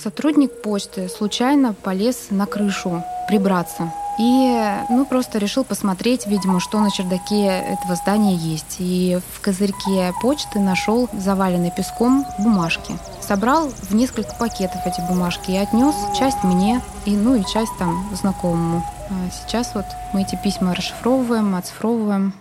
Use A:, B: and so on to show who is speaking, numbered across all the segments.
A: Сотрудник почты случайно полез на крышу прибраться. И, ну, просто решил посмотреть, видимо, что на чердаке этого здания есть. И в козырьке почты нашел заваленный песком бумажки. Собрал в несколько пакетов эти бумажки и отнес часть мне, и, ну, и часть там знакомому. А сейчас вот мы эти письма расшифровываем, оцифровываем.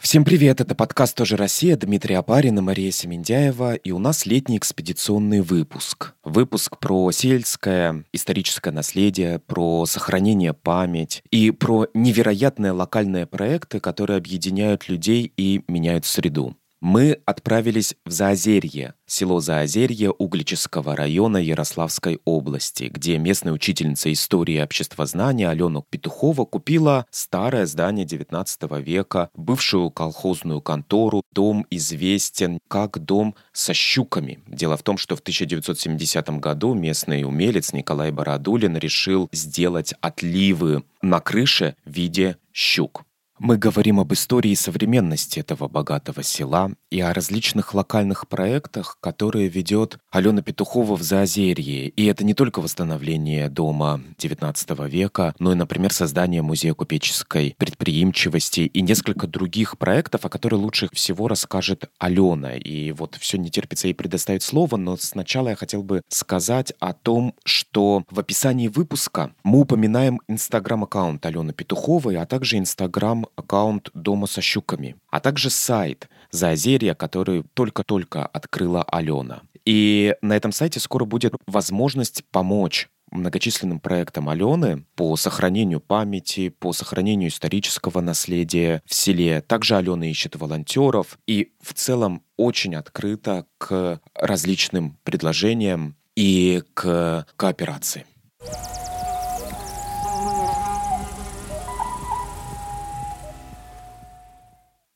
B: Всем привет, это подкаст «Тоже Россия», Дмитрий Апарин и Мария Семендяева, и у нас летний экспедиционный выпуск. Выпуск про сельское историческое наследие, про сохранение память и про невероятные локальные проекты, которые объединяют людей и меняют среду. Мы отправились в Заозерье, село Заозерье Углического района Ярославской области, где местная учительница истории и обществознания Алена Петухова купила старое здание XIX века, бывшую колхозную контору. Дом известен как дом со щуками. Дело в том, что в 1970 году местный умелец Николай Бородулин решил сделать отливы на крыше в виде щук. Мы говорим об истории и современности этого богатого села и о различных локальных проектах, которые ведет Алена Петухова в Заозерье. И это не только восстановление дома XIX века, но и, например, создание музея купеческой предприимчивости и несколько других проектов, о которых лучше всего расскажет Алена. И вот все не терпится ей предоставить слово, но сначала я хотел бы сказать о том, что в описании выпуска мы упоминаем инстаграм-аккаунт Алены Петуховой, а также инстаграм аккаунт «Дома со щуками», а также сайт Заозерья, который только-только открыла Алена. И на этом сайте скоро будет возможность помочь многочисленным проектам Алены по сохранению памяти, по сохранению исторического наследия в селе. Также Алена ищет волонтеров и в целом очень открыта к различным предложениям и к кооперации.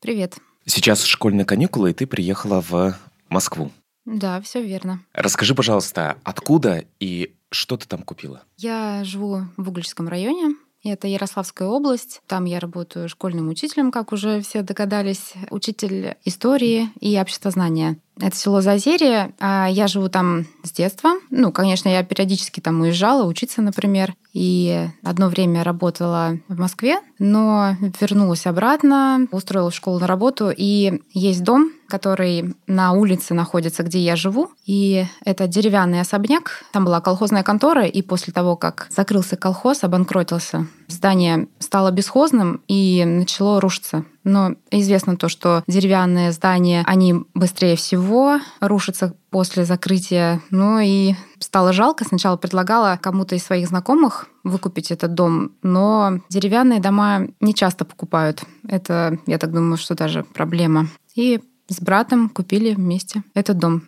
A: Привет.
B: Сейчас школьные каникулы, и ты приехала в Москву.
A: Да, все верно.
B: Расскажи, пожалуйста, откуда и что ты там купила?
A: Я живу в Угличском районе. Это Ярославская область. Там я работаю школьным учителем, как уже все догадались. Учитель истории и обществознания. Это село Зазерье. А я живу там с детства. Ну, конечно, я периодически там уезжала учиться, например. И одно время работала в Москве, но вернулась обратно, устроилась в школу на работу. И есть дом, который на улице находится, где я живу. И это деревянный особняк. Там была колхозная контора, и после того, как закрылся колхоз, обанкротился, здание стало бесхозным и начало рушиться. Но известно то, что деревянные здания, они быстрее всего рушатся после закрытия. Ну и стало жалко. Сначала предлагала кому-то из своих знакомых выкупить этот дом, но деревянные дома не часто покупают. Это, я так думаю, что даже проблема. И с братом купили вместе этот дом.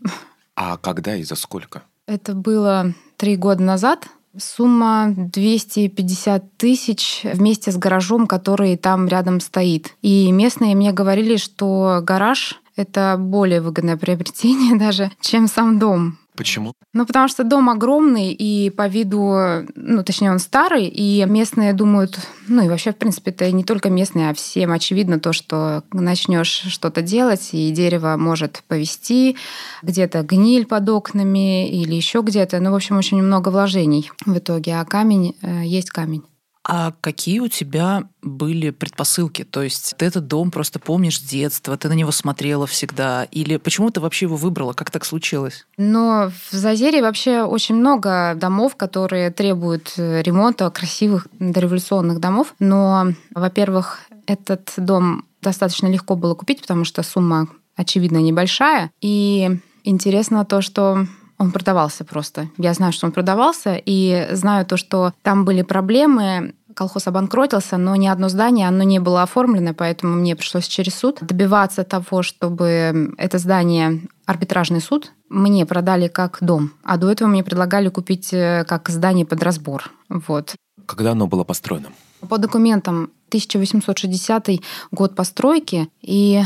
B: А когда и за сколько?
A: Это было три года назад. Сумма 250 тысяч вместе с гаражом, который там рядом стоит. И местные мне говорили, что гараж — это более выгодное приобретение даже, чем сам дом.
B: Почему?
A: Ну, потому что дом огромный, и по виду, ну, точнее, он старый, и местные думают, ну, и вообще, в принципе, это не только местные, а всем очевидно то, что начнешь что-то делать, и дерево может повести, где-то гниль под окнами или еще где-то. Ну, в общем, очень много вложений в итоге, а камень э, есть камень.
C: А какие у тебя были предпосылки? То есть ты этот дом просто помнишь с детства, ты на него смотрела всегда? Или почему ты вообще его выбрала? Как так случилось?
A: Но в Зазере вообще очень много домов, которые требуют э, ремонта, красивых дореволюционных домов. Но, во-первых, этот дом достаточно легко было купить, потому что сумма, очевидно, небольшая. И интересно то, что он продавался просто. Я знаю, что он продавался, и знаю то, что там были проблемы. Колхоз обанкротился, но ни одно здание, оно не было оформлено, поэтому мне пришлось через суд добиваться того, чтобы это здание арбитражный суд мне продали как дом, а до этого мне предлагали купить э, как здание под разбор. Вот.
B: Когда оно было построено?
A: По документам 1860 год постройки, и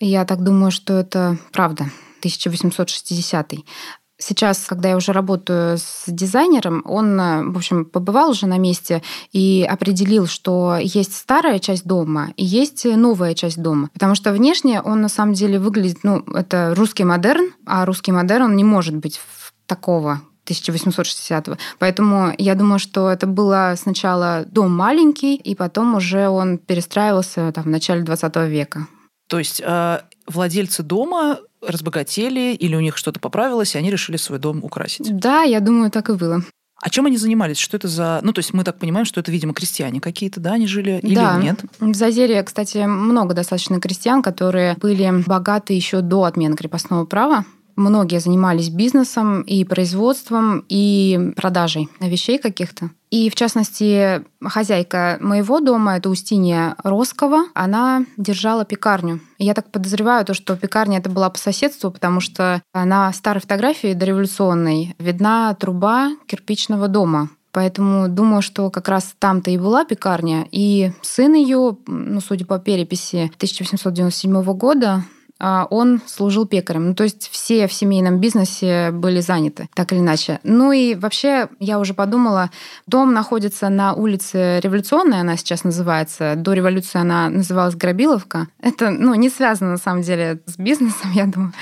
A: я так думаю, что это правда. 1860. Сейчас, когда я уже работаю с дизайнером, он, в общем, побывал уже на месте и определил, что есть старая часть дома и есть новая часть дома. Потому что внешне он на самом деле выглядит, ну, это русский модерн, а русский модерн не может быть такого 1860-го. Поэтому я думаю, что это было сначала дом маленький, и потом уже он перестраивался там, в начале 20 века.
C: То есть э, владельцы дома разбогатели или у них что-то поправилось, и они решили свой дом украсить?
A: Да, я думаю, так и было.
C: А чем они занимались? Что это за... Ну, то есть мы так понимаем, что это, видимо, крестьяне какие-то, да, они жили или
A: да.
C: нет?
A: В Зазере, кстати, много достаточно крестьян, которые были богаты еще до отмены крепостного права. Многие занимались бизнесом и производством, и продажей вещей каких-то. И, в частности, хозяйка моего дома, это Устинья Роскова, она держала пекарню. я так подозреваю, то, что пекарня это была по соседству, потому что на старой фотографии дореволюционной видна труба кирпичного дома. Поэтому думаю, что как раз там-то и была пекарня. И сын ее, ну, судя по переписи 1897 года, он служил пекарем. Ну, то есть все в семейном бизнесе были заняты, так или иначе. Ну и вообще, я уже подумала, дом находится на улице Революционная, она сейчас называется. До революции она называлась Грабиловка. Это, ну, не связано, на самом деле, с бизнесом, я думаю.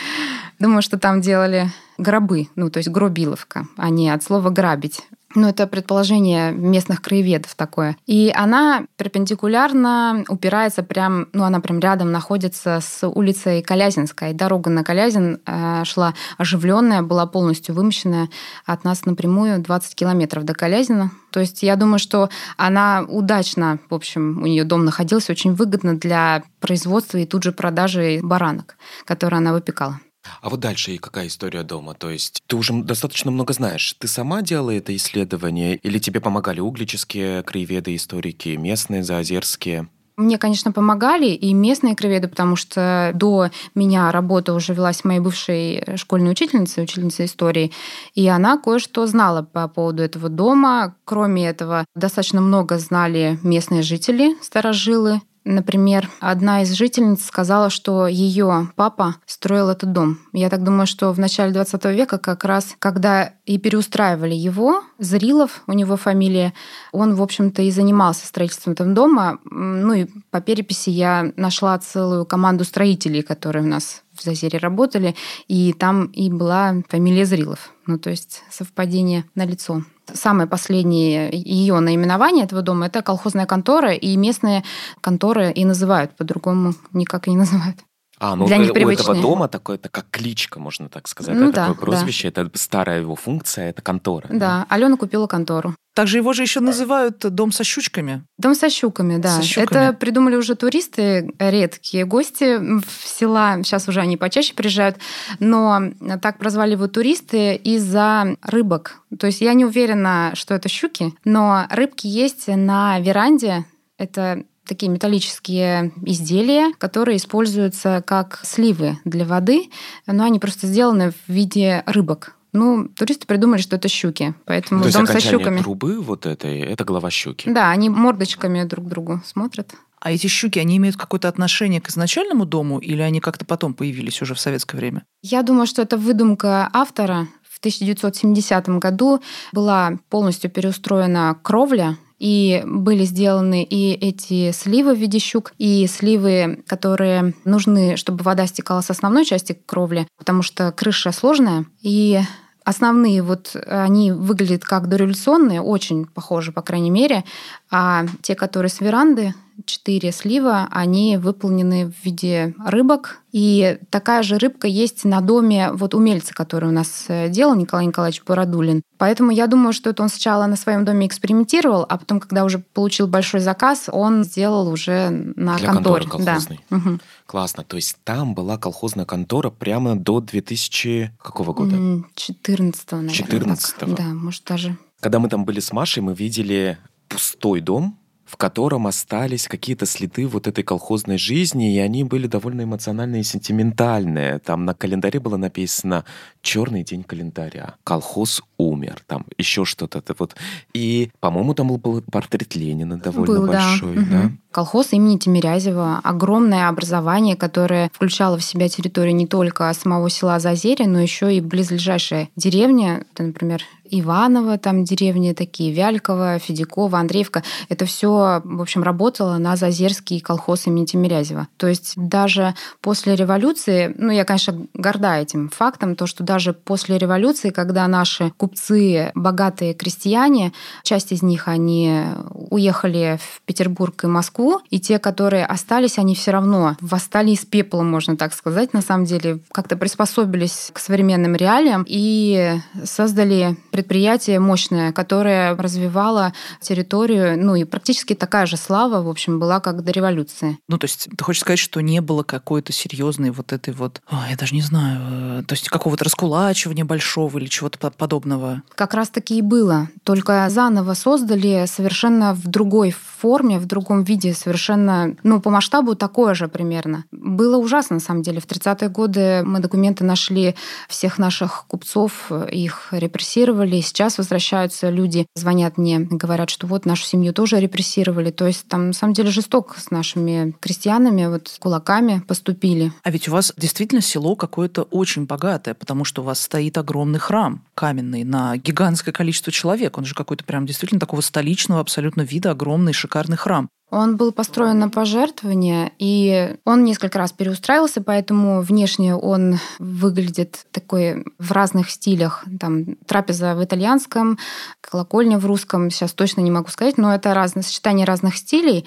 A: Думаю, что там делали гробы, ну, то есть гробиловка, а не от слова грабить. Ну, это предположение местных краеведов такое. И она перпендикулярно упирается прям, ну, она прям рядом находится с улицей Колязинской. Дорога на Колязин э, шла оживленная, была полностью вымощенная от нас напрямую 20 километров до Колязина. То есть я думаю, что она удачно, в общем, у нее дом находился очень выгодно для производства и тут же продажи баранок, которые она выпекала.
B: А вот дальше и какая история дома? То есть ты уже достаточно много знаешь. Ты сама делала это исследование или тебе помогали углические краеведы, историки, местные, заозерские?
A: Мне, конечно, помогали и местные краеведы, потому что до меня работа уже велась моей бывшей школьной учительницей, учительницей истории, и она кое-что знала по поводу этого дома. Кроме этого, достаточно много знали местные жители, старожилы, Например, одна из жительниц сказала, что ее папа строил этот дом. Я так думаю, что в начале 20 века, как раз когда и переустраивали его, Зрилов, у него фамилия, он, в общем-то, и занимался строительством этого дома. Ну и по переписи я нашла целую команду строителей, которые у нас в Зазере работали, и там и была фамилия Зрилов. Ну, то есть совпадение на лицо самое последнее ее наименование этого дома это колхозная контора, и местные конторы и называют, по-другому никак и не называют.
B: А, ну Для них у этого дома такое, это как кличка, можно так сказать, ну, да, такое прозвище, да. это старая его функция, это контора.
A: Да, да, Алена купила контору.
C: Также его же еще называют дом со щучками.
A: Дом со щуками, да. Со щуками. Это придумали уже туристы, редкие гости в села. Сейчас уже они почаще приезжают. Но так прозвали его туристы из-за рыбок. То есть я не уверена, что это щуки, но рыбки есть на веранде. Это такие металлические изделия, которые используются как сливы для воды, но они просто сделаны в виде рыбок. Ну, туристы придумали, что это щуки, поэтому
B: То
A: дом
B: со
A: щуками.
B: трубы вот этой, это голова щуки?
A: Да, они мордочками друг к другу смотрят.
C: А эти щуки, они имеют какое-то отношение к изначальному дому или они как-то потом появились уже в советское время?
A: Я думаю, что это выдумка автора. В 1970 году была полностью переустроена кровля и были сделаны и эти сливы в виде щук, и сливы, которые нужны, чтобы вода стекала с основной части кровли, потому что крыша сложная, и Основные вот они выглядят как дореволюционные, очень похожи, по крайней мере, а те, которые с веранды, четыре слива, они выполнены в виде рыбок. И такая же рыбка есть на доме вот умельца, который у нас э, делал, Николай Николаевич Бородулин. Поэтому я думаю, что это он сначала на своем доме экспериментировал, а потом, когда уже получил большой заказ, он сделал уже на
B: Для
A: конторе.
B: Да. Угу. Классно. То есть там была колхозная контора прямо до 2000 какого года?
A: 14 наверное.
B: 14
A: Да, может даже.
B: Когда мы там были с Машей, мы видели пустой дом, в котором остались какие-то следы вот этой колхозной жизни, и они были довольно эмоциональные и сентиментальные. Там на календаре было написано «Черный день календаря». Колхоз умер, там еще что-то. Вот. И, по-моему, там был портрет Ленина довольно
A: был,
B: большой.
A: Да.
B: Да?
A: Угу. Колхоз имени Тимирязева. Огромное образование, которое включало в себя территорию не только самого села Зазерье, но еще и близлежащая деревня. Это, например, Иваново, там деревни такие, Вяльково, Федякова, Андреевка. Это все, в общем, работало на Зазерский колхоз имени Тимирязева. То есть даже после революции, ну, я, конечно, горда этим фактом, то, что даже после революции, когда наши купцы, богатые крестьяне, часть из них, они уехали в Петербург и Москву, и те, которые остались, они все равно восстали из пепла, можно так сказать, на самом деле, как-то приспособились к современным реалиям и создали предприятие мощное, которое развивало территорию, ну и практически такая же слава, в общем, была, как до революции.
C: Ну, то есть ты хочешь сказать, что не было какой-то серьезной вот этой вот, о, я даже не знаю, э, то есть какого-то раскулачивания большого или чего-то подобного?
A: Как раз-таки и было. Только заново создали совершенно в другой форме, в другом виде, совершенно, ну, по масштабу такое же примерно. Было ужасно, на самом деле. В 30-е годы мы документы нашли всех наших купцов, их репрессировали. Сейчас возвращаются люди, звонят мне, говорят, что вот нашу семью тоже репрессировали. То есть там на самом деле жестоко с нашими крестьянами, вот кулаками поступили.
C: А ведь у вас действительно село какое-то очень богатое, потому что у вас стоит огромный храм каменный на гигантское количество человек. Он же какой-то прям действительно такого столичного абсолютно вида огромный шикарный храм.
A: Он был построен на пожертвования, и он несколько раз переустраивался, поэтому внешне он выглядит такой в разных стилях. Там трапеза в итальянском, колокольня в русском, сейчас точно не могу сказать, но это разное сочетание разных стилей.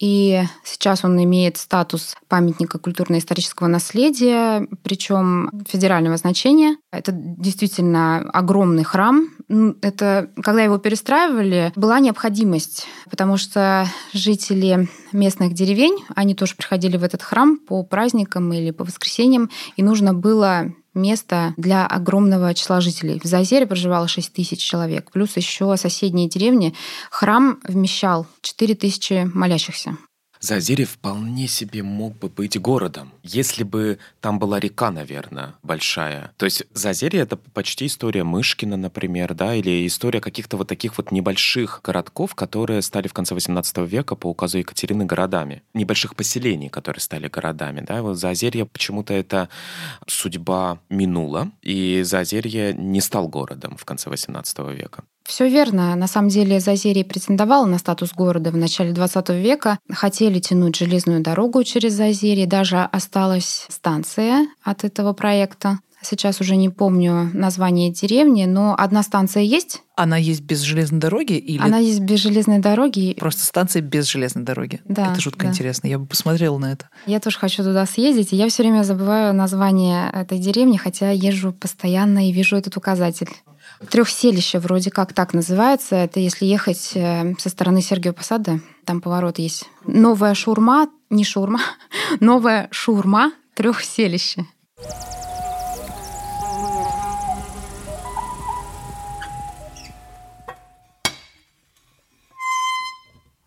A: И сейчас он имеет статус памятника культурно-исторического наследия, причем федерального значения. Это действительно огромный храм. Это, когда его перестраивали, была необходимость, потому что жители местных деревень, они тоже приходили в этот храм по праздникам или по воскресеньям, и нужно было место для огромного числа жителей. В Зазере проживало 6 тысяч человек, плюс еще соседние деревни. Храм вмещал 4 тысячи молящихся.
B: Зазерье вполне себе мог бы быть городом, если бы там была река, наверное, большая. То есть Зазерье — это почти история Мышкина, например, да, или история каких-то вот таких вот небольших городков, которые стали в конце 18 века по указу Екатерины городами. Небольших поселений, которые стали городами, да. Вот Зазерье почему-то это судьба минула, и Зазерье не стал городом в конце 18 века.
A: Все верно. На самом деле Зазерье претендовало на статус города в начале 20 века. Хотели тянуть железную дорогу через Зазерье. Даже осталась станция от этого проекта. Сейчас уже не помню название деревни, но одна станция есть.
C: Она есть без железной дороги или?
A: Она есть без железной дороги.
C: Просто станция без железной дороги.
A: Да.
C: Это жутко
A: да.
C: интересно. Я бы посмотрела на это.
A: Я тоже хочу туда съездить, и я все время забываю название этой деревни, хотя езжу постоянно и вижу этот указатель. Трехселище вроде как так называется. Это если ехать э, со стороны Сергия Посада, там поворот есть. Новая шурма, не шурма, новая шурма трехселище.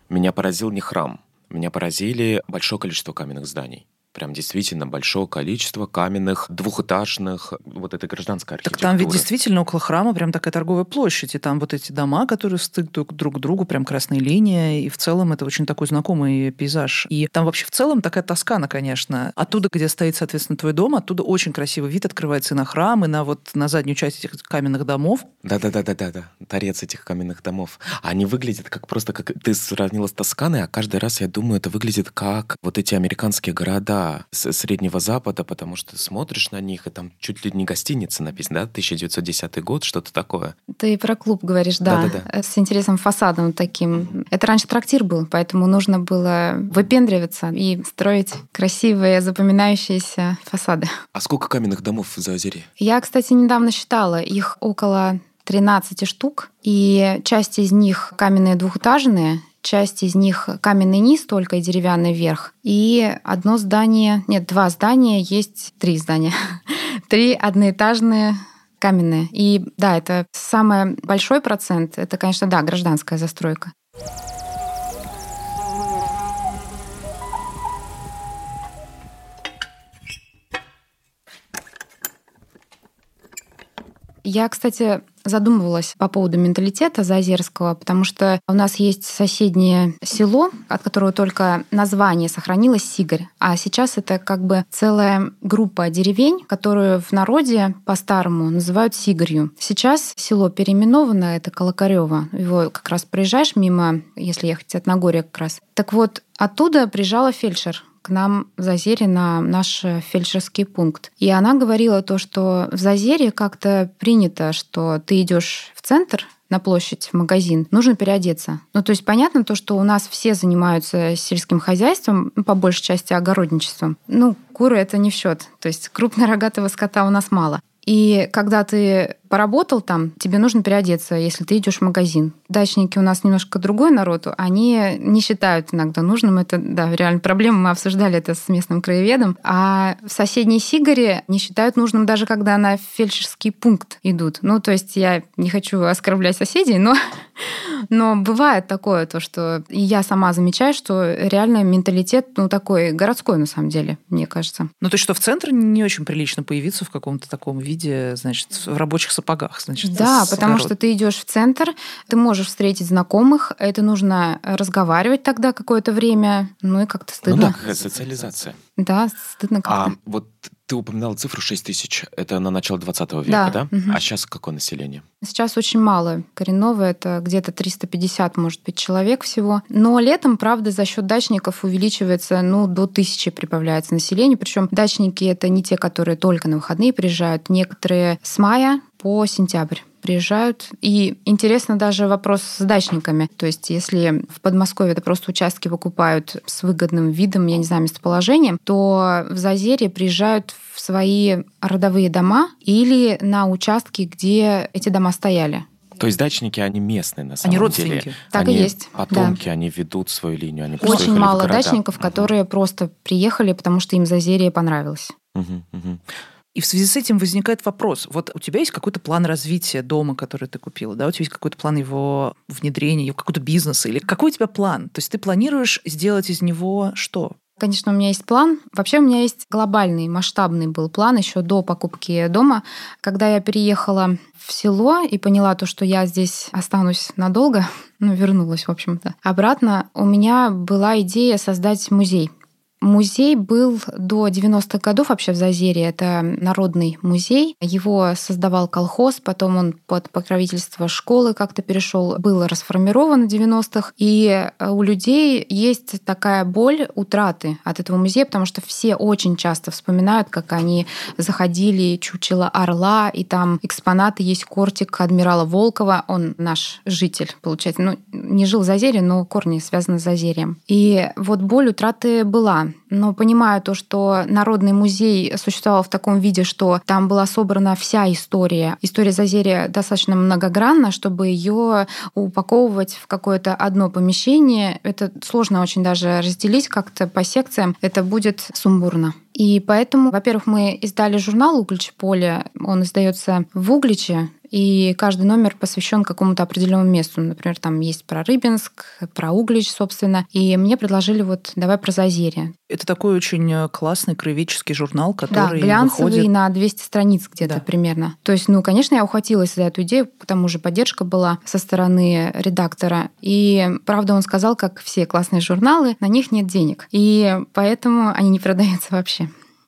B: Меня поразил не храм, меня поразили большое количество каменных зданий прям действительно большое количество каменных, двухэтажных, вот этой гражданской архитектуры.
C: Так там ведь действительно около храма прям такая торговая площадь, и там вот эти дома, которые стык друг, к другу, прям красная линия, и в целом это очень такой знакомый пейзаж. И там вообще в целом такая тоскана, конечно. Оттуда, где стоит, соответственно, твой дом, оттуда очень красивый вид открывается и на храм, и на вот на заднюю часть этих каменных домов.
B: Да-да-да-да-да, торец этих каменных домов. Они выглядят как просто, как ты сравнила с Тосканой, а каждый раз я думаю, это выглядит как вот эти американские города, с Среднего Запада, потому что смотришь на них, и там чуть ли не гостиница написана, да, 1910 год, что-то такое.
A: Ты про клуб говоришь, да,
B: Да-да-да.
A: с интересным фасадом таким. Это раньше трактир был, поэтому нужно было выпендриваться и строить красивые, запоминающиеся фасады.
B: А сколько каменных домов в Заозерье?
A: Я, кстати, недавно считала, их около 13 штук, и часть из них каменные двухэтажные, часть из них каменный низ только и деревянный верх. И одно здание, нет, два здания, есть три здания. Три одноэтажные каменные. И да, это самый большой процент, это, конечно, да, гражданская застройка. Я, кстати, задумывалась по поводу менталитета Заозерского, потому что у нас есть соседнее село, от которого только название сохранилось Сигарь. А сейчас это как бы целая группа деревень, которую в народе по-старому называют Сигарью. Сейчас село переименовано, это Колокарево. Его как раз проезжаешь мимо, если ехать от Нагорья как раз. Так вот, оттуда приезжала фельдшер к нам в Зазере на наш фельдшерский пункт. И она говорила то, что в Зазере как-то принято, что ты идешь в центр, на площадь, в магазин, нужно переодеться. Ну, то есть понятно то, что у нас все занимаются сельским хозяйством, ну, по большей части огородничеством. Ну, куры это не в счет. То есть крупнорогатого скота у нас мало. И когда ты поработал там, тебе нужно переодеться, если ты идешь в магазин. Дачники у нас немножко другой народ, они не считают иногда нужным. Это, да, реально проблема, мы обсуждали это с местным краеведом. А в соседней Сигаре не считают нужным даже когда на фельдшерский пункт идут. Ну, то есть я не хочу оскорблять соседей, но, но бывает такое, то, что я сама замечаю, что реально менталитет, ну, такой городской на самом деле, мне кажется.
C: Ну, то есть что в центре не очень прилично появиться в каком-то таком виде, значит, в рабочих сапогах, значит.
A: Да, потому огород. что ты идешь в центр, ты можешь встретить знакомых, это нужно разговаривать тогда какое-то время, ну и как-то стыдно. Ну
B: да, какая социализация.
A: Да, стыдно как-то.
B: А вот ты упоминала цифру 6 тысяч. Это на начало 20 века, да? да? Угу. А сейчас какое население?
A: Сейчас очень мало. Коренного это где-то 350, может быть, человек всего. Но летом, правда, за счет дачников увеличивается, ну, до тысячи прибавляется население. Причем дачники это не те, которые только на выходные приезжают. Некоторые с мая по сентябрь приезжают. И интересно даже вопрос с дачниками. То есть если в Подмосковье это просто участки выкупают с выгодным видом, я не знаю, местоположением, то в Зазерье приезжают в свои родовые дома или на участки, где эти дома стояли.
B: То есть дачники, они местные на самом
C: они родственники.
B: деле.
A: Так
B: они
A: и есть.
B: Потомки, да. они ведут свою линию. Они
A: Очень мало дачников, которые просто приехали, потому что им Зазерье понравилось.
B: Угу, угу.
C: И в связи с этим возникает вопрос. Вот у тебя есть какой-то план развития дома, который ты купила, да? У тебя есть какой-то план его внедрения, какой-то бизнеса? Или какой у тебя план? То есть ты планируешь сделать из него что?
A: Конечно, у меня есть план. Вообще у меня есть глобальный, масштабный был план еще до покупки дома. Когда я переехала в село и поняла то, что я здесь останусь надолго, ну, вернулась, в общем-то, обратно, у меня была идея создать музей Музей был до 90-х годов вообще в Зазере. Это народный музей. Его создавал колхоз, потом он под покровительство школы как-то перешел. Был расформирован в 90-х. И э, у людей есть такая боль утраты от этого музея, потому что все очень часто вспоминают, как они заходили чучело орла, и там экспонаты есть кортик адмирала Волкова. Он наш житель, получается. Ну, не жил в Зазере, но корни связаны с Зазерьем. И вот боль утраты была но понимаю то, что Народный музей существовал в таком виде, что там была собрана вся история. История Зазерия достаточно многогранна, чтобы ее упаковывать в какое-то одно помещение. Это сложно очень даже разделить как-то по секциям. Это будет сумбурно. И поэтому, во-первых, мы издали журнал «Углич поле». Он издается в Угличе, и каждый номер посвящен какому-то определенному месту. Например, там есть про Рыбинск, про Углич, собственно. И мне предложили вот давай про Зазерье.
C: Это такой очень э, классный краеведческий журнал, который
A: Да, глянцевый
C: выходит...
A: на 200 страниц где-то да. примерно. То есть, ну, конечно, я ухватилась за эту идею, к тому же поддержка была со стороны редактора. И, правда, он сказал, как все классные журналы, на них нет денег. И поэтому они не продаются вообще.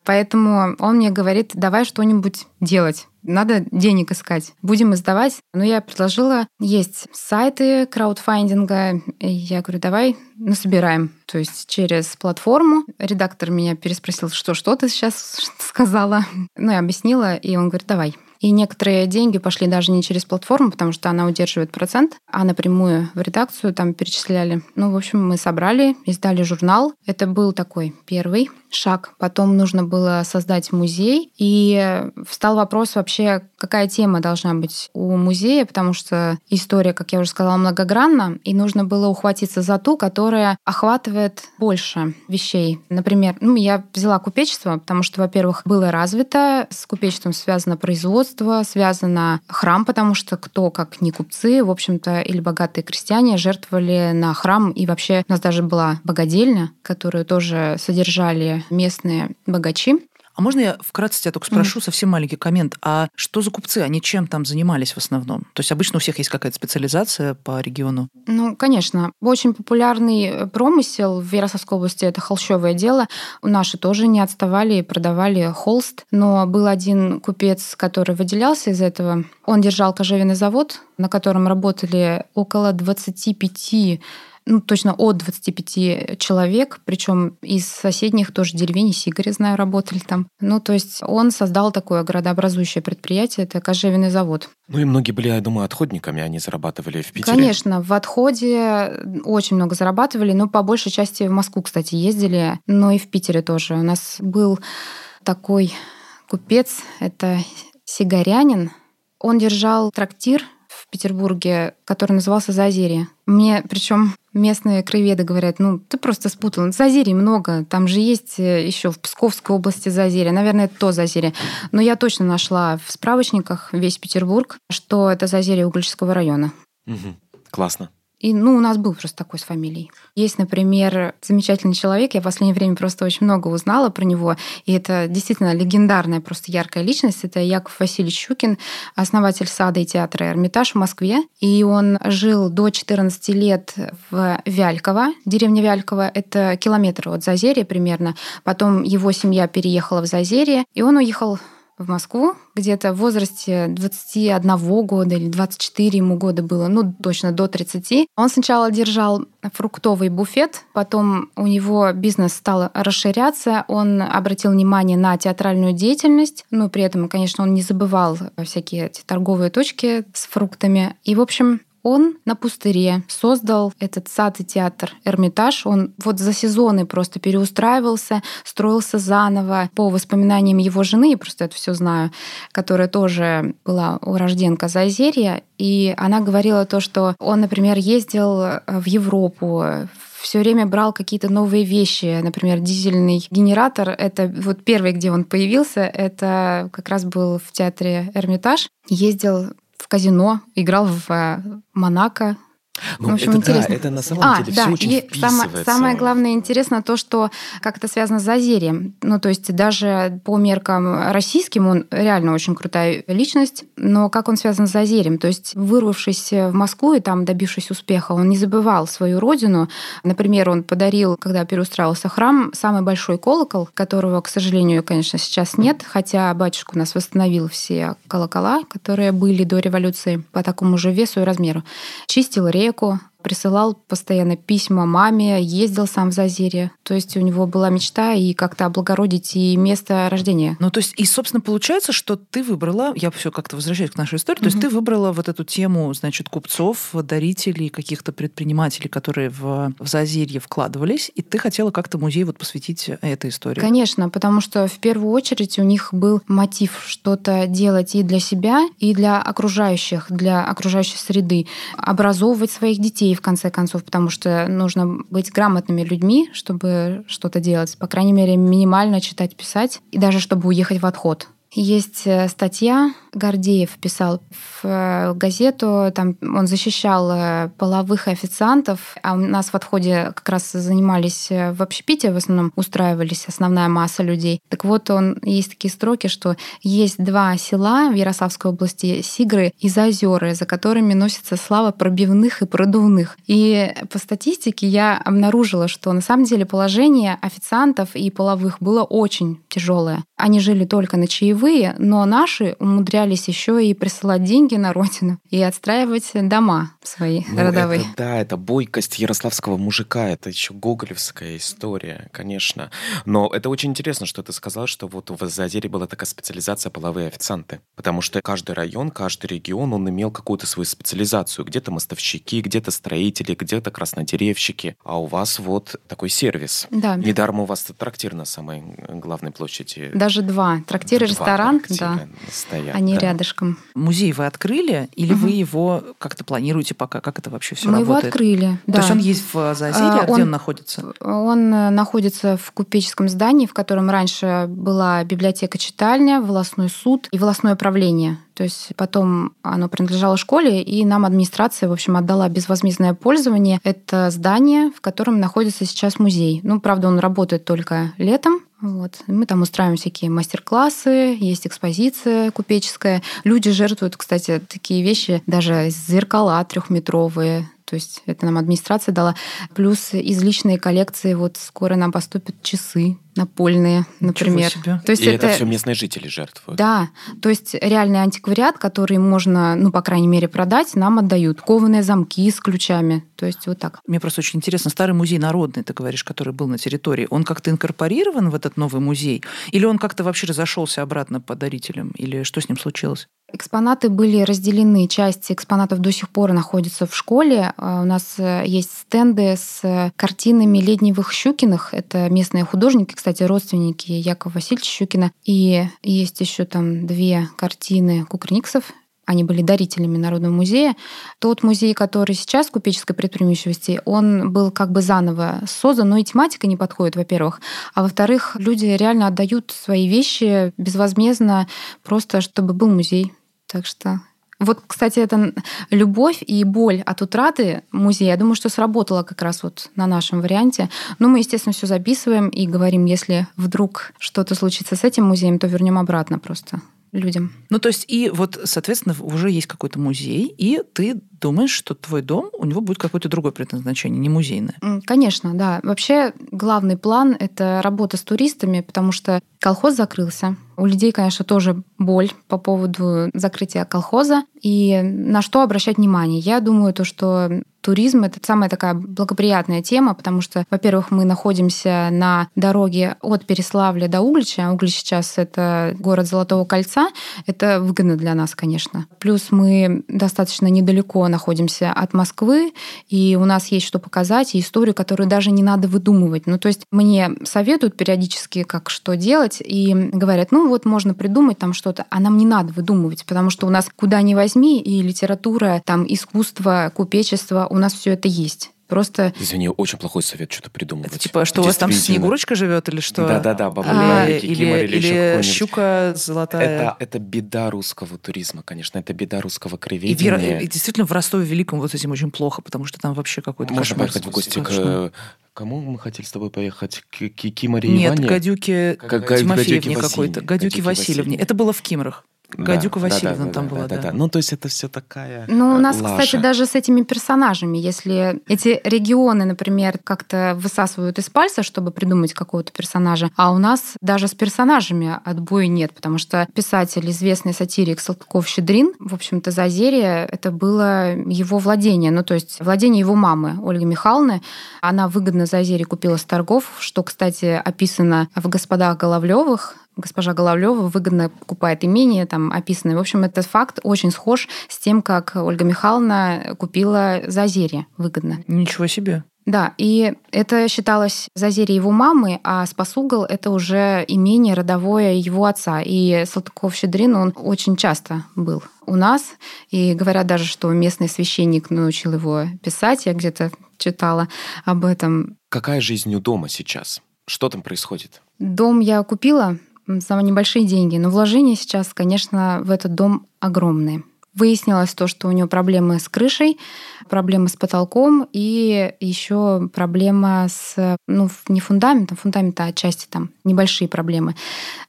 A: Поэтому он мне говорит, давай что-нибудь делать. Надо денег искать. Будем издавать. Но я предложила, есть сайты краудфандинга. Я говорю, давай насобираем. То есть через платформу. Редактор меня переспросил, что, что ты сейчас сказала. Ну, я объяснила, и он говорит, давай. И некоторые деньги пошли даже не через платформу, потому что она удерживает процент, а напрямую в редакцию там перечисляли. Ну, в общем, мы собрали, издали журнал. Это был такой первый шаг. Потом нужно было создать музей, и встал вопрос вообще, какая тема должна быть у музея, потому что история, как я уже сказала, многогранна, и нужно было ухватиться за ту, которая охватывает больше вещей. Например, ну, я взяла купечество, потому что, во-первых, было развито, с купечеством связано производство, связано храм, потому что кто, как не купцы, в общем-то, или богатые крестьяне жертвовали на храм, и вообще у нас даже была богадельня, которую тоже содержали местные богачи.
C: А можно я вкратце тебя только спрошу, mm. совсем маленький коммент. А что за купцы? Они чем там занимались в основном? То есть обычно у всех есть какая-то специализация по региону?
A: Ну, конечно. Очень популярный промысел в Ярославской области – это холщовое дело. Наши тоже не отставали и продавали холст. Но был один купец, который выделялся из этого. Он держал кожевенный завод, на котором работали около 25 ну, точно от 25 человек, причем из соседних тоже деревень, Сигари, знаю, работали там. Ну, то есть он создал такое городообразующее предприятие, это кожевенный завод.
B: Ну и многие были, я думаю, отходниками, они зарабатывали в Питере.
A: Конечно, в отходе очень много зарабатывали, но по большей части в Москву, кстати, ездили, но и в Питере тоже. У нас был такой купец, это сигарянин, он держал трактир Петербурге, который назывался Зазерье. Мне, причем местные краеведы говорят, ну, ты просто спутал. Зазерий много, там же есть э, еще в Псковской области Зазерье. Наверное, это то Зазерье. Но я точно нашла в справочниках весь Петербург, что это Зазерье Углического района.
B: Угу. Классно.
A: И, ну, у нас был просто такой с фамилией. Есть, например, замечательный человек, я в последнее время просто очень много узнала про него, и это действительно легендарная, просто яркая личность. Это Яков Васильевич Щукин, основатель сада и театра «Эрмитаж» в Москве. И он жил до 14 лет в Вяльково, деревня Вяльково, это километр от Зазерия примерно. Потом его семья переехала в Зазерие, и он уехал в Москву, где-то в возрасте 21 года или 24 ему года было, ну, точно до 30. Он сначала держал фруктовый буфет, потом у него бизнес стал расширяться, он обратил внимание на театральную деятельность, но при этом, конечно, он не забывал всякие эти торговые точки с фруктами. И, в общем, он на пустыре создал этот сад и театр Эрмитаж. Он вот за сезоны просто переустраивался, строился заново. По воспоминаниям его жены, я просто это все знаю, которая тоже была урожденка Зазерья, и она говорила то, что он, например, ездил в Европу, все время брал какие-то новые вещи. Например, дизельный генератор. Это вот первый, где он появился, это как раз был в театре Эрмитаж. Ездил казино, играл в э, Монако,
B: ну, в общем, это, интересно. Да, это на самом а, деле да, все очень и
A: самое, самое главное интересно то, что как это связано с Зазерием. Ну, то есть даже по меркам российским он реально очень крутая личность, но как он связан с Зазерием? То есть вырвавшись в Москву и там добившись успеха, он не забывал свою родину. Например, он подарил, когда переустраивался храм, самый большой колокол, которого, к сожалению, конечно, сейчас нет, хотя батюшка у нас восстановил все колокола, которые были до революции по такому же весу и размеру. Чистил реку, реку, присылал постоянно письма маме, ездил сам в Зазерье. То есть у него была мечта и как-то облагородить и место рождения.
C: Ну, то есть, и, собственно, получается, что ты выбрала, я все как-то возвращаюсь к нашей истории, mm-hmm. то есть ты выбрала вот эту тему, значит, купцов, дарителей, каких-то предпринимателей, которые в, в Зазерье вкладывались, и ты хотела как-то музей вот посвятить этой истории.
A: Конечно, потому что в первую очередь у них был мотив что-то делать и для себя, и для окружающих, для окружающей среды, образовывать своих детей, в конце концов, потому что нужно быть грамотными людьми, чтобы что-то делать. По крайней мере, минимально читать, писать, и даже чтобы уехать в отход. Есть э, статья Гордеев писал в э, газету, там он защищал э, половых официантов, а у нас в отходе как раз занимались в общепите, в основном устраивались основная масса людей. Так вот, он есть такие строки, что есть два села в Ярославской области, Сигры и Зазеры, за которыми носится слава пробивных и продувных. И по статистике я обнаружила, что на самом деле положение официантов и половых было очень тяжелое. Они жили только на чаевые, но наши умудрялись еще и присылать деньги на родину и отстраивать дома свои ну, родовые.
B: Это, да, это бойкость ярославского мужика, это еще гоголевская история, конечно. Но это очень интересно, что ты сказал, что вот в Зазере была такая специализация половые официанты. Потому что каждый район, каждый регион, он имел какую-то свою специализацию. Где-то мостовщики, где-то строители, где-то краснодеревщики. А у вас вот такой сервис.
A: Да.
B: Недаром у вас трактир на самой главной площади.
A: Даже два. Трактир и ресторан, да.
B: Стоят.
A: Они да. рядышком.
C: Музей вы открыли или угу. вы его как-то планируете пока? Как это вообще все
A: Мы
C: работает?
A: его открыли, да.
C: То есть он есть в Зазере, а, а где он, он находится?
A: Он э, находится в купеческом здании, в котором раньше была библиотека-читальня, волосной суд и волосное правление. То есть потом оно принадлежало школе, и нам администрация, в общем, отдала безвозмездное пользование. Это здание, в котором находится сейчас музей. Ну, правда, он работает только летом, Вот. Мы там устраиваем всякие мастер-классы, есть экспозиция купеческая. Люди жертвуют, кстати, такие вещи, даже зеркала трехметровые, то есть это нам администрация дала. Плюс из личной коллекции вот скоро нам поступят часы напольные, например.
C: себе.
A: То есть
B: И
A: это,
B: это все местные жители жертвуют.
A: Да, то есть реальный антиквариат, который можно, ну, по крайней мере, продать, нам отдают. Кованые замки с ключами. То есть вот так.
C: Мне просто очень интересно, старый музей народный, ты говоришь, который был на территории, он как-то инкорпорирован в этот новый музей? Или он как-то вообще разошелся обратно по дарителям? Или что с ним случилось?
A: Экспонаты были разделены. Часть экспонатов до сих пор находится в школе. А У нас э, есть стенды с картинами Ледневых Щукиных. Это местные художники, кстати, родственники Якова Васильевича Щукина. И есть еще там две картины Кукрыниксов. Они были дарителями Народного музея. Тот музей, который сейчас купеческой предприимчивости, он был как бы заново создан, но и тематика не подходит, во-первых. А во-вторых, люди реально отдают свои вещи безвозмездно, просто чтобы был музей. Так что вот, кстати, это любовь и боль от утраты музея, я думаю, что сработало как раз вот на нашем варианте. Но мы, естественно, все записываем и говорим, если вдруг что-то случится с этим музеем, то вернем обратно просто людям.
C: Ну, то есть, и вот, соответственно, уже есть какой-то музей, и ты думаешь, что твой дом, у него будет какое-то другое предназначение, не музейное.
A: Конечно, да. Вообще главный план — это работа с туристами, потому что колхоз закрылся. У людей, конечно, тоже боль по поводу закрытия колхоза. И на что обращать внимание? Я думаю, то, что туризм — это самая такая благоприятная тема, потому что, во-первых, мы находимся на дороге от Переславля до Углича. Углич сейчас — это город Золотого кольца. Это выгодно для нас, конечно. Плюс мы достаточно недалеко находимся от Москвы, и у нас есть что показать, и историю, которую даже не надо выдумывать. Ну, то есть мне советуют периодически, как что делать, и говорят, ну вот можно придумать там что-то, а нам не надо выдумывать, потому что у нас куда ни возьми, и литература, там искусство, купечество, у нас все это есть. Просто
B: Извини, очень плохой совет что-то придумывать.
C: Это типа, что у вас там. Снегурочка живет или что?
B: Да-да-да, баба
A: А,
C: Или, или,
B: или
C: щука золотая.
B: Это, это беда русского туризма, конечно. Это беда русского
C: И,
B: краеведения.
C: Вера- и действительно в Ростове Великом вот с этим очень плохо, потому что там вообще какой-то
B: Можно
C: кошмар.
B: поехать в гости к... Кому мы хотели с тобой поехать? К Ки- Кимаре
C: Нет,
B: Иване?
C: гадюки
B: Как- га-
C: Тимофеевне какой-то.
B: Васильевне.
C: Васильевне. Это было в Кимрах.
B: Да,
C: Гадюка
B: да, да,
C: Васильевна
B: да,
C: там
B: да,
C: была,
B: да,
C: да.
B: да. Ну, то есть это все такая
A: Ну, у нас,
B: лажа.
A: кстати, даже с этими персонажами, если эти регионы, например, как-то высасывают из пальца, чтобы придумать какого-то персонажа, а у нас даже с персонажами отбоя нет, потому что писатель, известный сатирик Салтыков-Щедрин, в общем-то, Зазерье, это было его владение, ну, то есть владение его мамы, Ольги Михайловны. Она выгодно Зазерье купила с торгов, что, кстати, описано в «Господах Головлевых», Госпожа Головлева выгодно покупает имение, там описано. В общем, этот факт очень схож с тем, как Ольга Михайловна купила Зазерье выгодно.
C: Ничего себе.
A: Да, и это считалось Зазерье его мамы, а Спасугол — это уже имение родовое его отца. И Салтыков-Щедрин, он очень часто был у нас. И говорят даже, что местный священник научил его писать. Я где-то читала об этом.
B: Какая жизнь у дома сейчас? Что там происходит?
A: Дом я купила за небольшие деньги, но вложения сейчас, конечно, в этот дом огромные. Выяснилось то, что у него проблемы с крышей, проблемы с потолком и еще проблема с, ну, не фундаментом, фундамент, а отчасти там небольшие проблемы.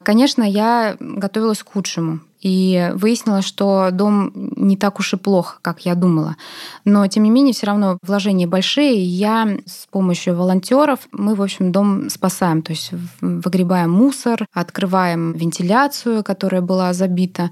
A: Конечно, я готовилась к худшему. И выяснилось, что дом не так уж и плох, как я думала. Но, тем не менее, все равно вложения большие. И я с помощью волонтеров, мы, в общем, дом спасаем. То есть выгребаем мусор, открываем вентиляцию, которая была забита,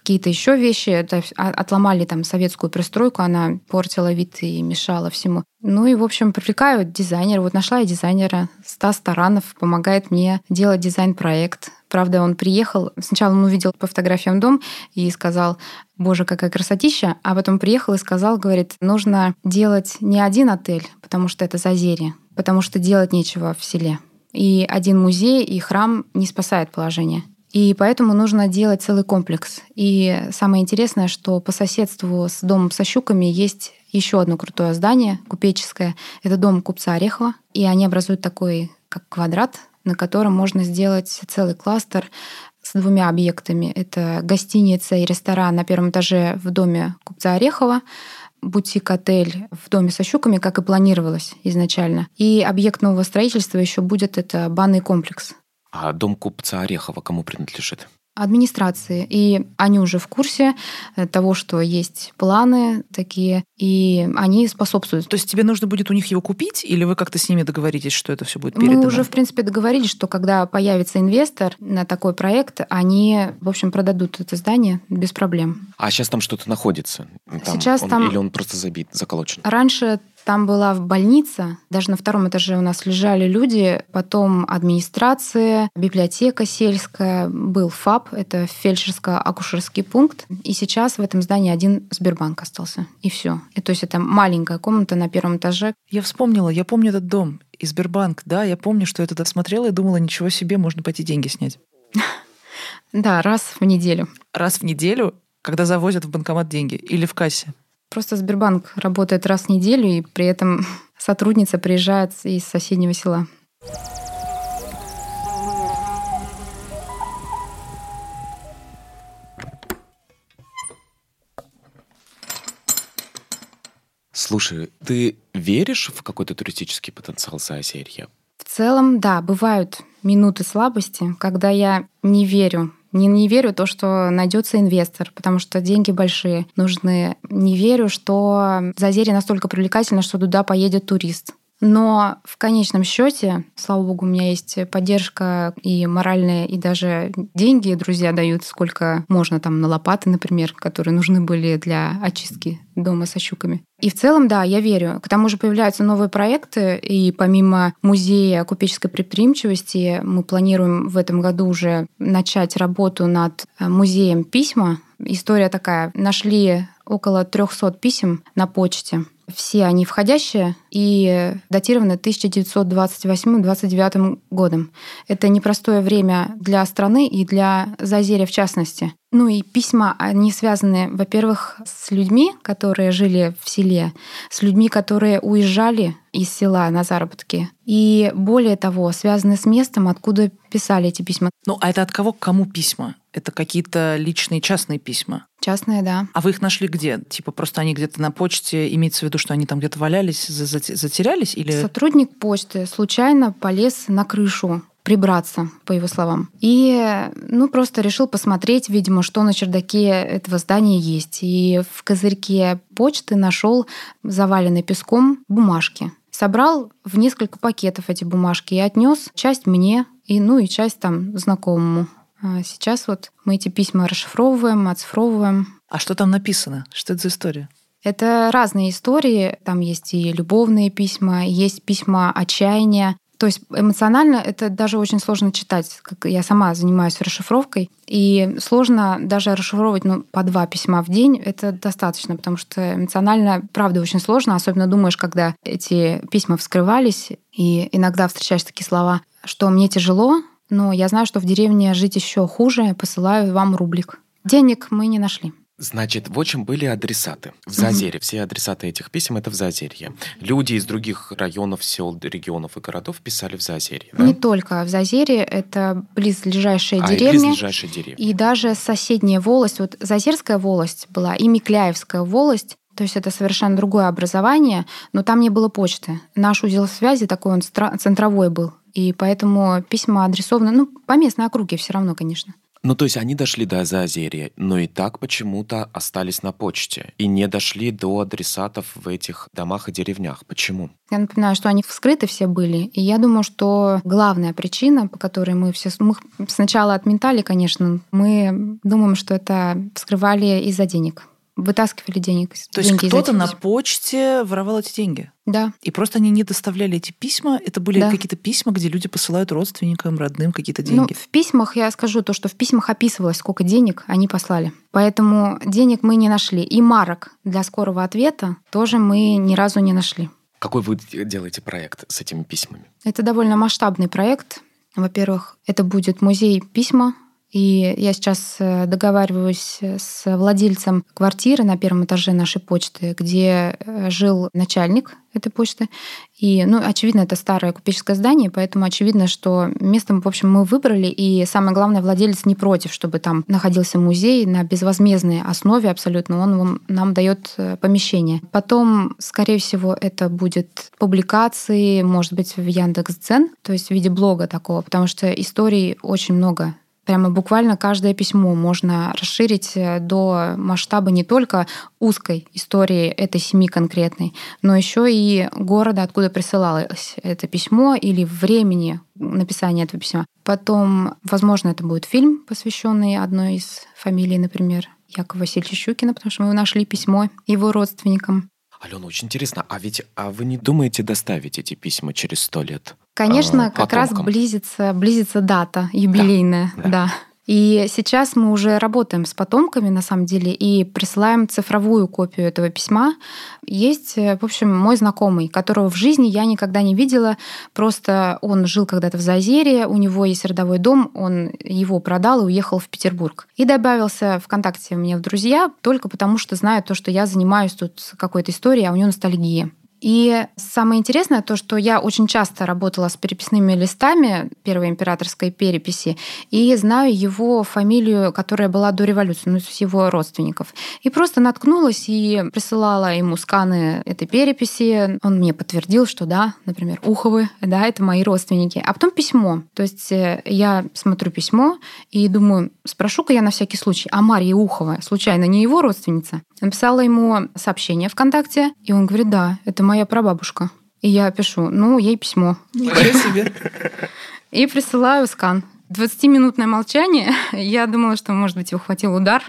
A: какие-то еще вещи. Это а- отломали там советскую пристройку, она портила вид и мешала всему. Ну и, в общем, привлекаю дизайнера. Вот нашла я дизайнера. Стас Таранов помогает мне делать дизайн-проект. Правда, он приехал, сначала он увидел по фотографиям дом и сказал, боже, какая красотища, а потом приехал и сказал, говорит, нужно делать не один отель, потому что это Зазерье, потому что делать нечего в селе. И один музей и храм не спасает положение. И поэтому нужно делать целый комплекс. И самое интересное, что по соседству с домом со щуками есть еще одно крутое здание, купеческое. Это дом купца Орехова. И они образуют такой, как квадрат, на котором можно сделать целый кластер с двумя объектами. Это гостиница и ресторан на первом этаже в доме купца Орехова, бутик-отель в доме со щуками, как и планировалось изначально. И объект нового строительства еще будет это банный комплекс.
B: А дом купца Орехова кому принадлежит?
A: администрации. И они уже в курсе э, того, что есть планы такие, и они способствуют.
C: То есть тебе нужно будет у них его купить, или вы как-то с ними договоритесь, что это все будет передано?
A: Мы уже, в принципе, договорились, что когда появится инвестор на такой проект, они, в общем, продадут это здание без проблем.
B: А сейчас там что-то находится?
A: Там сейчас
B: он,
A: там...
B: Или он просто забит, заколочен?
A: Раньше там была больница, даже на втором этаже у нас лежали люди, потом администрация, библиотека сельская, был ФАП, это фельдшерско-акушерский пункт, и сейчас в этом здании один Сбербанк остался, и все. И то есть это маленькая комната на первом этаже.
C: Я вспомнила, я помню этот дом и Сбербанк, да, я помню, что я туда смотрела и думала, ничего себе, можно пойти деньги снять.
A: Да, раз в неделю.
C: Раз в неделю, когда завозят в банкомат деньги или в кассе?
A: Просто Сбербанк работает раз в неделю, и при этом сотрудница приезжает из соседнего села.
B: Слушай, ты веришь в какой-то туристический потенциал Заозерья?
A: В целом, да, бывают минуты слабости, когда я не верю не, не верю то, что найдется инвестор, потому что деньги большие нужны. Не верю, что Зазерье настолько привлекательно, что туда поедет турист. Но в конечном счете, слава богу, у меня есть поддержка и моральная, и даже деньги друзья дают, сколько можно там на лопаты, например, которые нужны были для очистки дома со щуками. И в целом, да, я верю. К тому же появляются новые проекты, и помимо музея купеческой предприимчивости мы планируем в этом году уже начать работу над э, музеем письма. История такая. Нашли около 300 писем на почте все они входящие и датированы 1928-29 годом. Это непростое время для страны и для Зазеря в частности. Ну и письма, они связаны, во-первых, с людьми, которые жили в селе, с людьми, которые уезжали из села на заработки. И более того, связаны с местом, откуда писали эти письма.
C: Ну, а это от кого к кому письма? Это какие-то личные частные письма?
A: Частные, да.
C: А вы их нашли где? Типа просто они где-то на почте, имеется в виду, что они там где-то валялись, затерялись? Или...
A: Сотрудник почты случайно полез на крышу прибраться, по его словам. И, ну, просто решил посмотреть, видимо, что на чердаке этого здания есть. И в козырьке почты нашел заваленный песком бумажки. Собрал в несколько пакетов эти бумажки и отнес часть мне, и, ну, и часть там знакомому. А сейчас вот мы эти письма расшифровываем, оцифровываем.
C: А что там написано? Что это за история?
A: Это разные истории. Там есть и любовные письма, есть письма отчаяния, то есть эмоционально это даже очень сложно читать. Как я сама занимаюсь расшифровкой, и сложно даже расшифровывать ну, по два письма в день. Это достаточно, потому что эмоционально, правда, очень сложно. Особенно думаешь, когда эти письма вскрывались, и иногда встречаешь такие слова, что мне тяжело, но я знаю, что в деревне жить еще хуже, посылаю вам рублик. Денег мы не нашли.
B: Значит, в общем были адресаты в Зазере. Mm-hmm. Все адресаты этих писем это в Зазерье. Люди из других районов, сел, регионов и городов писали в Зазерье. Да?
A: Не только в Зазере, это близлежащая
B: а,
A: деревня.
B: И близлежащая деревня.
A: И даже соседняя волость. Вот Зазерская волость была и Микляевская волость. То есть это совершенно другое образование, но там не было почты. Наш узел связи такой он центровой был. И поэтому письма адресованы, ну, по местной округе все равно, конечно.
B: Ну, то есть они дошли до Заозерья, но и так почему-то остались на почте и не дошли до адресатов в этих домах и деревнях. Почему?
A: Я напоминаю, что они вскрыты все были. И я думаю, что главная причина, по которой мы все мы сначала отметали, конечно, мы думаем, что это вскрывали из-за денег вытаскивали денег.
C: То есть кто-то на почте воровал эти деньги?
A: Да.
C: И просто они не доставляли эти письма? Это были да. какие-то письма, где люди посылают родственникам, родным какие-то ну, деньги?
A: Ну, в письмах я скажу то, что в письмах описывалось, сколько денег они послали. Поэтому денег мы не нашли. И марок для скорого ответа тоже мы ни разу не нашли.
B: Какой вы делаете проект с этими письмами?
A: Это довольно масштабный проект. Во-первых, это будет музей письма, И я сейчас э, договариваюсь с владельцем квартиры на первом этаже нашей почты, где э, жил начальник этой почты. И, ну, очевидно, это старое купеческое здание, поэтому очевидно, что место, в общем, мы выбрали, и самое главное, владелец не против, чтобы там находился музей на безвозмездной основе абсолютно. Он нам дает э, помещение. Потом, скорее всего, это будет публикации, может быть, в Яндекс.Дзен, то есть в виде блога такого, потому что историй очень много Прямо буквально каждое письмо можно расширить э, до масштаба не только узкой истории этой семьи конкретной, но еще и города, откуда присылалось это письмо, или времени написания этого письма. Потом, возможно, это будет фильм, посвященный одной из фамилий, например, Якова Васильевича Щукина, потому что мы нашли письмо его родственникам.
B: Алена, очень интересно, а ведь а вы не думаете доставить эти письма через сто лет?
A: Конечно, а, как раз близится, близится дата юбилейная, да. да. да. И сейчас мы уже работаем с потомками, на самом деле, и присылаем цифровую копию этого письма. Есть, в общем, мой знакомый, которого в жизни я никогда не видела. Просто он жил когда-то в Зазере, у него есть родовой дом, он его продал и уехал в Петербург. И добавился ВКонтакте мне в друзья только потому, что знает то, что я занимаюсь тут какой-то историей, а у него ностальгия. И самое интересное то, что я очень часто работала с переписными листами первой императорской переписи и знаю его фамилию, которая была до революции, ну, с его родственников. И просто наткнулась и присылала ему сканы этой переписи. Он мне подтвердил, что да, например, Уховы, да, это мои родственники. А потом письмо. То есть э, я смотрю письмо и думаю, спрошу-ка я на всякий случай, а Марья Ухова случайно не его родственница? Написала ему сообщение ВКонтакте, и он говорит, да, это моя прабабушка. И я пишу, ну, ей письмо.
C: Ничего себе.
A: И присылаю скан. 20-минутное молчание. Я думала, что, может быть, его хватил удар.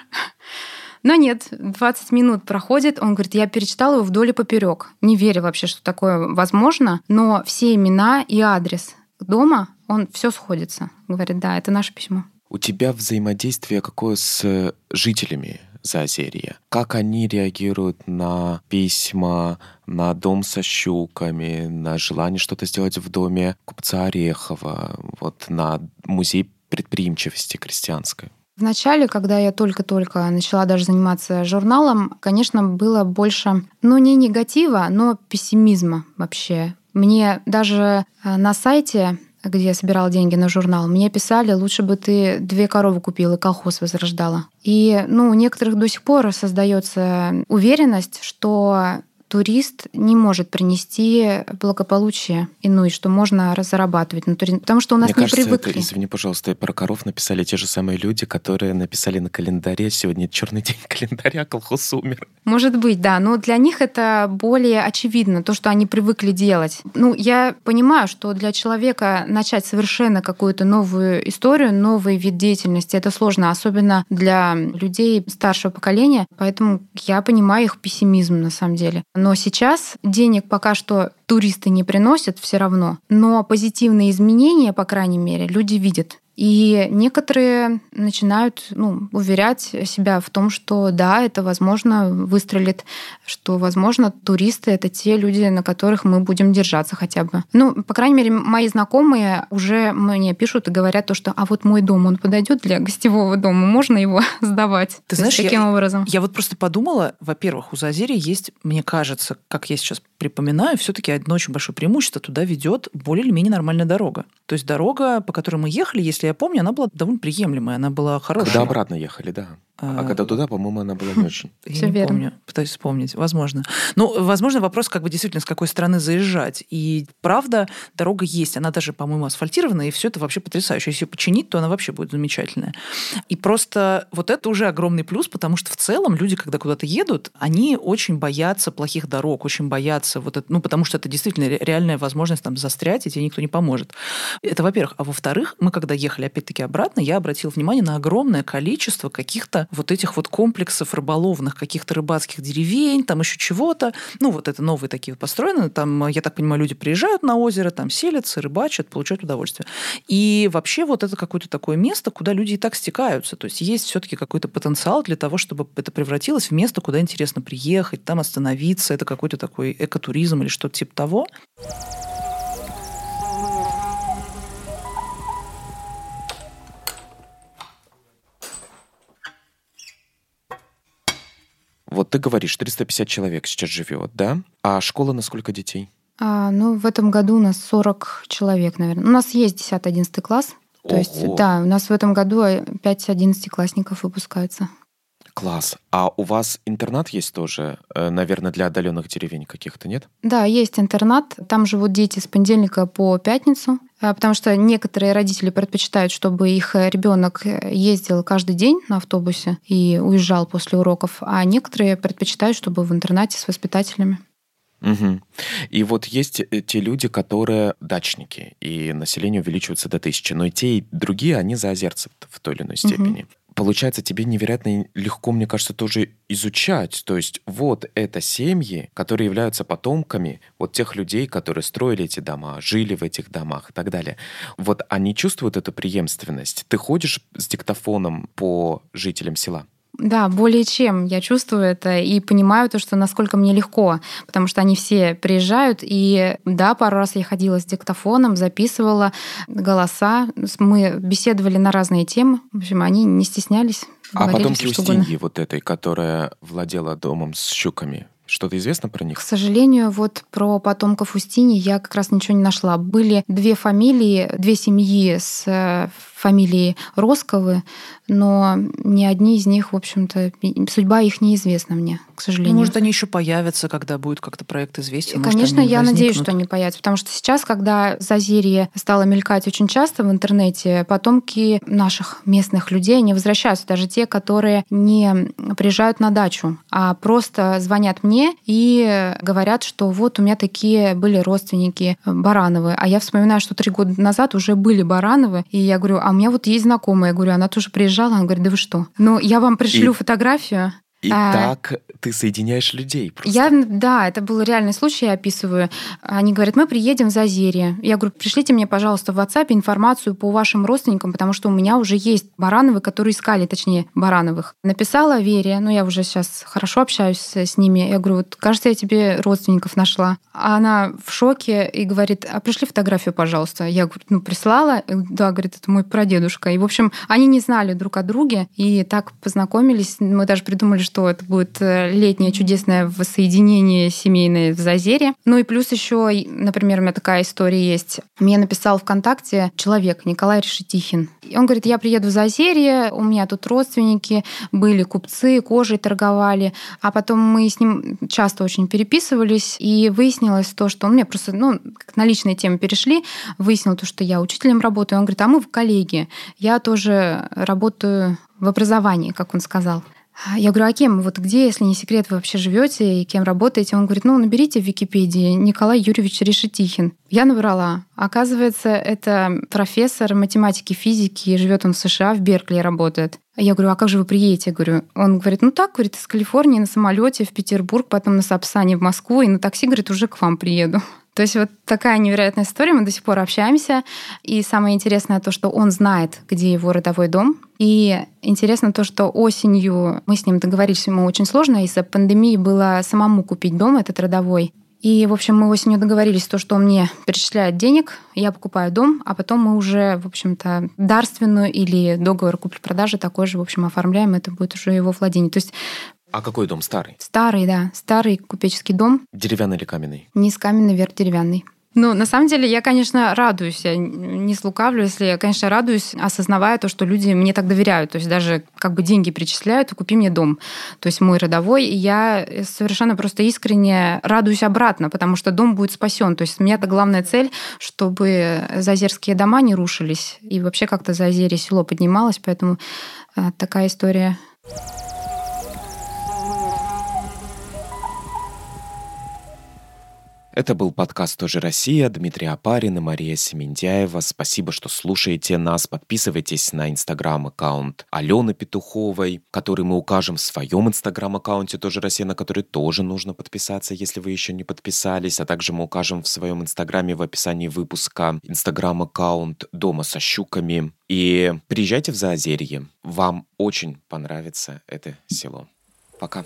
A: Но нет, 20 минут проходит, он говорит, я перечитал его вдоль и поперек. Не верю вообще, что такое возможно, но все имена и адрес дома, он все сходится. Говорит, да, это наше письмо.
B: У тебя взаимодействие какое с жителями Заозерья. Как они реагируют на письма, на дом со щуками, на желание что-то сделать в доме купца Орехова, вот на музей предприимчивости крестьянской?
A: Вначале, когда я только-только начала даже заниматься журналом, конечно, было больше, ну, не негатива, но пессимизма вообще. Мне даже э, на сайте где я собирала деньги на журнал, мне писали, лучше бы ты две коровы купила колхоз возрождала. И ну, у некоторых до сих пор создается уверенность, что турист не может принести благополучие иную, что можно зарабатывать на туризме, потому что у нас
B: Мне
A: не
B: кажется,
A: привыкли.
B: Это, извини, пожалуйста, про коров написали те же самые люди, которые написали на календаре «Сегодня черный день календаря, колхоз умер».
A: Может быть, да, но для них это более очевидно, то, что они привыкли делать. Ну, я понимаю, что для человека начать совершенно какую-то новую историю, новый вид деятельности, это сложно, особенно для людей старшего поколения, поэтому я понимаю их пессимизм на самом деле. Но сейчас денег пока что туристы не приносят все равно, но позитивные изменения, по крайней мере, люди видят. И некоторые начинают ну, уверять себя в том, что да, это возможно выстрелит, что возможно туристы это те люди, на которых мы будем держаться хотя бы. Ну, по крайней мере, мои знакомые уже мне пишут и говорят то, что а вот мой дом, он подойдет для гостевого дома, можно его сдавать.
C: Ты знаешь,
A: таким
C: я,
A: образом.
C: Я вот просто подумала, во-первых, у Зазерия есть, мне кажется, как я сейчас припоминаю, все-таки одно очень большое преимущество, туда ведет более или менее нормальная дорога. То есть дорога, по которой мы ехали, если я помню, она была довольно приемлемая, она была хорошая.
B: Когда обратно ехали, да. А, а когда туда, по-моему, она была не очень.
C: Я Все не верно. помню. Пытаюсь вспомнить. Возможно. Ну, возможно, вопрос, как бы действительно, с какой стороны заезжать. И правда, дорога есть. Она даже, по-моему, асфальтирована, и все это вообще потрясающе. Если ее починить, то она вообще будет замечательная. И просто вот это уже огромный плюс, потому что в целом люди, когда куда-то едут, они очень боятся плохих дорог, очень боятся вот это, ну, потому что это действительно реальная возможность там застрять, и тебе никто не поможет. Это, во-первых. А во-вторых, мы когда ехали опять-таки обратно, я обратила внимание на огромное количество каких-то вот этих вот комплексов рыболовных, каких-то рыбацких деревень, там еще чего-то. Ну, вот это новые такие построены. Там, я так понимаю, люди приезжают на озеро, там селятся, рыбачат, получают удовольствие. И вообще вот это какое-то такое место, куда люди и так стекаются. То есть есть все-таки какой-то потенциал для того, чтобы это превратилось в место, куда интересно приехать, там остановиться. Это какой-то такой экотуризм или что-то типа того.
B: Вот ты говоришь, 350 человек сейчас живет, да? А школа на сколько детей?
A: А, ну, в этом году у нас 40 человек, наверное. У нас есть 10-11 класс. То
B: Ого.
A: есть, да, у нас в этом году 5-11 классников выпускаются.
B: Класс. А у вас интернат есть тоже, э, наверное, для отдаленных деревень каких-то, нет?
A: Да, есть интернат. Там живут дети с понедельника по пятницу, а, потому что некоторые родители предпочитают, чтобы их ребенок ездил каждый день на автобусе и уезжал после уроков, а некоторые предпочитают, чтобы в интернате с воспитателями.
B: Угу. И вот есть э, те люди, которые дачники, и население увеличивается до тысячи, но и те, и другие, они заозерцы в той или иной степени. Получается, тебе невероятно легко, мне кажется, тоже изучать. То есть вот это семьи, которые являются потомками вот тех людей, которые строили эти дома, жили в этих домах и так далее. Вот они чувствуют эту преемственность. Ты ходишь с диктофоном по жителям села?
A: Да, более чем. Я чувствую это и понимаю то, что насколько мне легко, потому что они все приезжают. И да, пару раз я ходила с диктофоном, записывала голоса. Мы беседовали на разные темы. В общем, они не стеснялись.
B: А
A: угодно.
B: Устиньи, вот этой, которая владела домом с щуками, что-то известно про
A: К
B: них?
A: сожалению, вот про потомков Устини я как раз ничего не нашла. Были две фамилии, две семьи с фамилией Росковы, но ни одни из них, в общем-то, судьба их неизвестна мне, к
C: Ну,
A: сожалению.
C: может, они еще появятся, когда будет как-то проект известен. может,
A: Конечно, я надеюсь,
C: возникнут.
A: что они появятся, потому что сейчас, когда Зазерье стало мелькать очень часто в интернете, потомки наших местных людей, они возвращаются, даже те, которые не приезжают на дачу, а просто звонят мне и говорят, что вот у меня такие были родственники Барановы, а я вспоминаю, что три года назад уже были Барановы, и я говорю, а у меня вот есть знакомая, я говорю, она тоже приезжала, она говорит, да вы что? Ну, я вам пришлю
B: И-
A: фотографию,
B: И
A: А.
B: так ты соединяешь людей просто.
A: я, да, это был реальный случай, я описываю. Они говорят, мы приедем в Зазерье. Я говорю, пришлите мне, пожалуйста, в WhatsApp информацию по вашим родственникам, потому что у меня уже есть Барановы, которые искали, точнее, Барановых. Написала Вере, ну я уже сейчас хорошо общаюсь с, ними. Я говорю, вот, кажется, я тебе родственников нашла. А она в шоке и говорит, а пришли фотографию, пожалуйста. Я говорю, ну прислала. Да, говорит, это мой прадедушка. И, в общем, они не знали друг о друге и так познакомились. Мы даже придумали, что это будет э, летнее чудесное воссоединение семейное в Зазере. Ну и плюс еще, например, у меня такая история есть. Мне написал ВКонтакте человек, Николай Решетихин. И он говорит, я приеду в Зазерье, у меня тут родственники, были купцы, кожей торговали. А потом мы с ним часто очень переписывались, и выяснилось то, что он мне просто, ну, как на личные темы перешли, выяснил то, что я учителем работаю. Он говорит, а мы в коллеги. Я тоже работаю в образовании, как он сказал. Я говорю, а кем? Вот где, если не секрет, вы вообще живете и кем работаете? Он говорит, ну, наберите в Википедии Николай Юрьевич Решетихин. Я набрала. Оказывается, это профессор математики, физики, живет он в США, в Беркли работает. Я говорю, а как же вы приедете? Я говорю, он говорит, ну так, говорит, из Калифорнии на самолете в Петербург, потом на Сапсане в Москву, и на такси, говорит, уже к вам приеду. То есть вот такая невероятная история, мы до сих пор общаемся. И самое интересное то, что он знает, где его родовой дом. И интересно то, что осенью мы с ним договорились, ему очень сложно, из-за пандемии было самому купить дом этот родовой. И, в общем, мы осенью договорились, то, что он мне перечисляет денег, я покупаю дом, а потом мы уже, в общем-то, дарственную или договор купли-продажи такой же, в общем, оформляем, это будет уже его владение. То есть
B: А какой дом старый?
A: старый, да, старый купеческий дом,
B: Деревянный или каменный?
A: низ каменный, вверх деревянный. Ну, на самом деле, я, конечно, радуюсь, я не слукавлю, если я, конечно, радуюсь, осознавая то, что люди мне так доверяют, то есть даже как бы деньги причисляют, купи мне дом. То есть мой родовой, и я совершенно просто искренне радуюсь обратно, потому что дом будет спасен. То есть у меня-то главная цель, чтобы зазерские дома не рушились, и вообще как-то Зазерье село поднималось, поэтому э, такая история
B: Это был подкаст «Тоже Россия», Дмитрий Апарин и Мария Семендяева. Спасибо, что слушаете нас. Подписывайтесь на инстаграм-аккаунт Алены Петуховой, который мы укажем в своем инстаграм-аккаунте «Тоже Россия», на который тоже нужно подписаться, если вы еще не подписались. А также мы укажем в своем инстаграме в описании выпуска инстаграм-аккаунт «Дома со щуками». И приезжайте в Заозерье. Вам очень понравится это село. Пока.